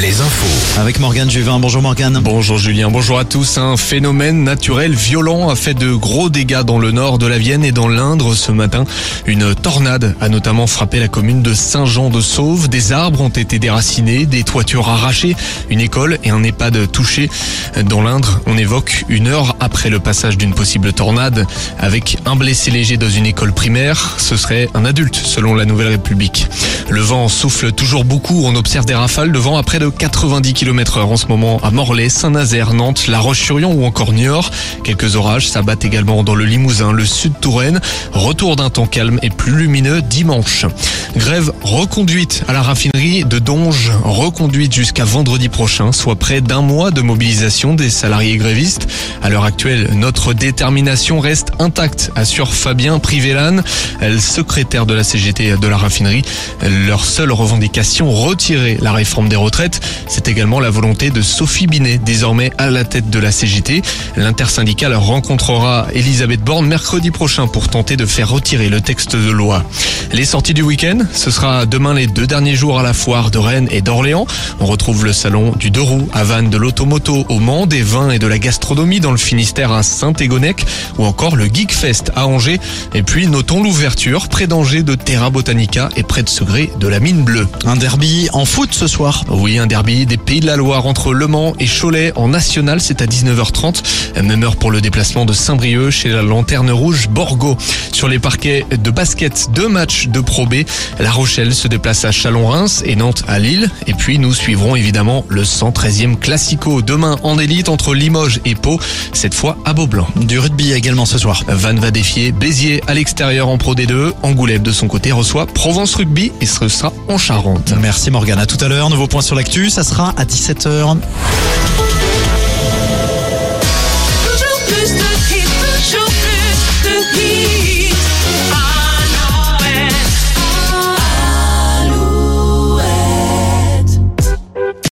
les infos. Avec Morgane Juvin. Bonjour Morgane. Bonjour Julien, bonjour à tous. Un phénomène naturel violent a fait de gros dégâts dans le nord de la Vienne et dans l'Indre ce matin. Une tornade a notamment frappé la commune de Saint-Jean-de-Sauve. Des arbres ont été déracinés, des toitures arrachées, une école et un EHPAD touchés. Dans l'Indre, on évoque une heure après le passage d'une possible tornade avec un blessé léger dans une école primaire. Ce serait un adulte selon la Nouvelle République. Le vent souffle toujours beaucoup. On observe des rafales de vent à près de 90 km heure en ce moment à Morlaix, Saint-Nazaire, Nantes, La Roche-sur-Yon ou encore Niort. Quelques orages s'abattent également dans le Limousin, le sud Touraine. Retour d'un temps calme et plus lumineux dimanche. Grève reconduite à la raffinerie de Donge, reconduite jusqu'à vendredi prochain, soit près d'un mois de mobilisation des salariés grévistes. À l'heure actuelle, notre détermination reste intacte, assure Fabien Privélan, secrétaire de la CGT de la raffinerie. Leur seule revendication, retirer la réforme des retraites. C'est également la volonté de Sophie Binet, désormais à la tête de la CGT. L'intersyndicale rencontrera Elisabeth Borne mercredi prochain pour tenter de faire retirer le texte de loi. Les sorties du week-end, ce sera demain les deux derniers jours à la foire de Rennes et d'Orléans. On retrouve le salon du deux roues à Vannes, de l'automoto au Mans, des vins et de la gastronomie dans le Finistère à Saint-Égonec ou encore le Geek Fest à Angers. Et puis notons l'ouverture près d'Angers de Terra Botanica et près de Segré de la Mine Bleue. Un derby en foot ce soir. Oui, un derby des Pays de la Loire entre Le Mans et Cholet en national, c'est à 19h30. Même heure pour le déplacement de Saint-Brieuc chez la Lanterne Rouge Borgo. Sur les parquets de basket, deux matchs de Pro B. La Rochelle se déplace à Chalon-Reims et Nantes à Lille. Et puis nous suivrons évidemment le 113e Classico demain en élite entre Limoges et Pau, cette fois à Beaublanc. Du rugby également ce soir. Vannes va défier Béziers à l'extérieur en Pro D2. Angoulême de son côté reçoit Provence Rugby et ce sera en Charente. Merci Morgane. À tout à l'heure. Nouveau point sur l'actu. Ça sera à 17h.